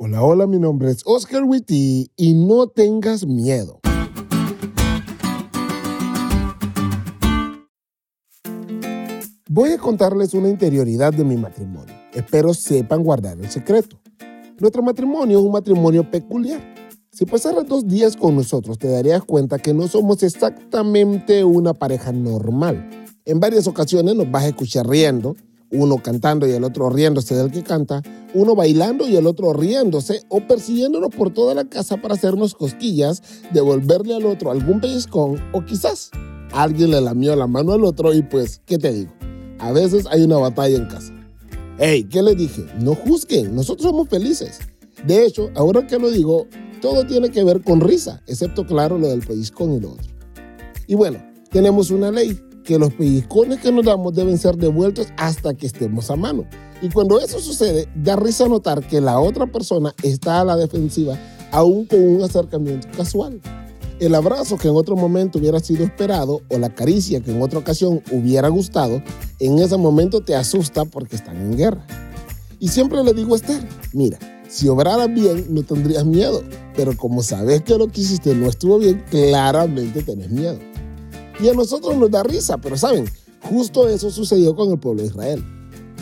Hola, hola, mi nombre es Oscar Witty y no tengas miedo. Voy a contarles una interioridad de mi matrimonio. Espero sepan guardar el secreto. Nuestro matrimonio es un matrimonio peculiar. Si pasaras dos días con nosotros, te darías cuenta que no somos exactamente una pareja normal. En varias ocasiones nos vas a escuchar riendo, uno cantando y el otro riéndose del que canta, uno bailando y el otro riéndose o persiguiéndonos por toda la casa para hacernos cosquillas, devolverle al otro algún pellizcón o quizás alguien le lamió la mano al otro y pues, ¿qué te digo? A veces hay una batalla en casa. Hey, ¿qué le dije? No juzguen, nosotros somos felices. De hecho, ahora que lo digo, todo tiene que ver con risa, excepto claro lo del pellizcón y lo otro. Y bueno, tenemos una ley, que los pellizcones que nos damos deben ser devueltos hasta que estemos a mano. Y cuando eso sucede, da risa notar que la otra persona está a la defensiva, aún con un acercamiento casual. El abrazo que en otro momento hubiera sido esperado o la caricia que en otra ocasión hubiera gustado, en ese momento te asusta porque están en guerra. Y siempre le digo a Esther, mira, si obraras bien no tendrías miedo, pero como sabes que lo que hiciste no estuvo bien, claramente tenés miedo. Y a nosotros nos da risa, pero saben, justo eso sucedió con el pueblo de Israel.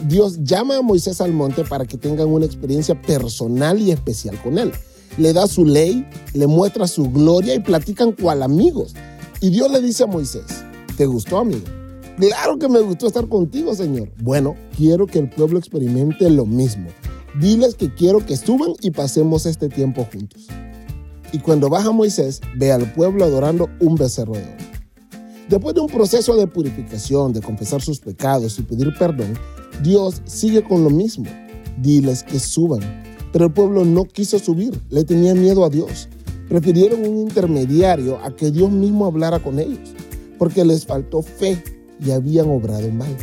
Dios llama a Moisés al monte para que tengan una experiencia personal y especial con él. Le da su ley, le muestra su gloria y platican cual amigos. Y Dios le dice a Moisés, ¿te gustó amigo? Claro que me gustó estar contigo, Señor. Bueno, quiero que el pueblo experimente lo mismo. Diles que quiero que suban y pasemos este tiempo juntos. Y cuando baja Moisés, ve al pueblo adorando un becerro de oro. Después de un proceso de purificación, de confesar sus pecados y pedir perdón, Dios sigue con lo mismo. Diles que suban. Pero el pueblo no quiso subir, le tenía miedo a Dios. Prefirieron un intermediario a que Dios mismo hablara con ellos, porque les faltó fe y habían obrado mal.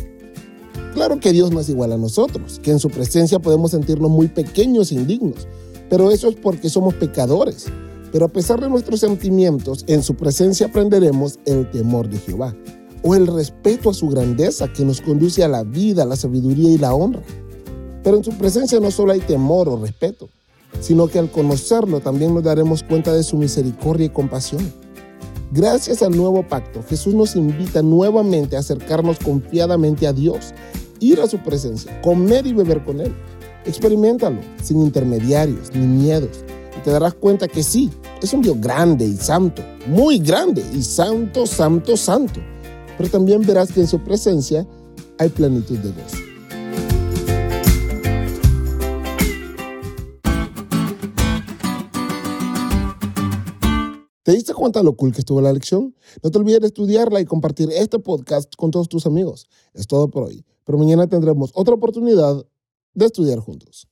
Claro que Dios no es igual a nosotros, que en su presencia podemos sentirnos muy pequeños e indignos, pero eso es porque somos pecadores pero a pesar de nuestros sentimientos, en su presencia aprenderemos el temor de Jehová o el respeto a su grandeza que nos conduce a la vida, la sabiduría y la honra. Pero en su presencia no solo hay temor o respeto, sino que al conocerlo también nos daremos cuenta de su misericordia y compasión. Gracias al nuevo pacto, Jesús nos invita nuevamente a acercarnos confiadamente a Dios, ir a su presencia, comer y beber con Él. Experimentalo, sin intermediarios ni miedos, y te darás cuenta que sí, es un Dios grande y santo, muy grande y santo, santo, santo. Pero también verás que en su presencia hay plenitud de gozo. ¿Te diste cuenta lo cool que estuvo la lección? No te olvides de estudiarla y compartir este podcast con todos tus amigos. Es todo por hoy, pero mañana tendremos otra oportunidad de estudiar juntos.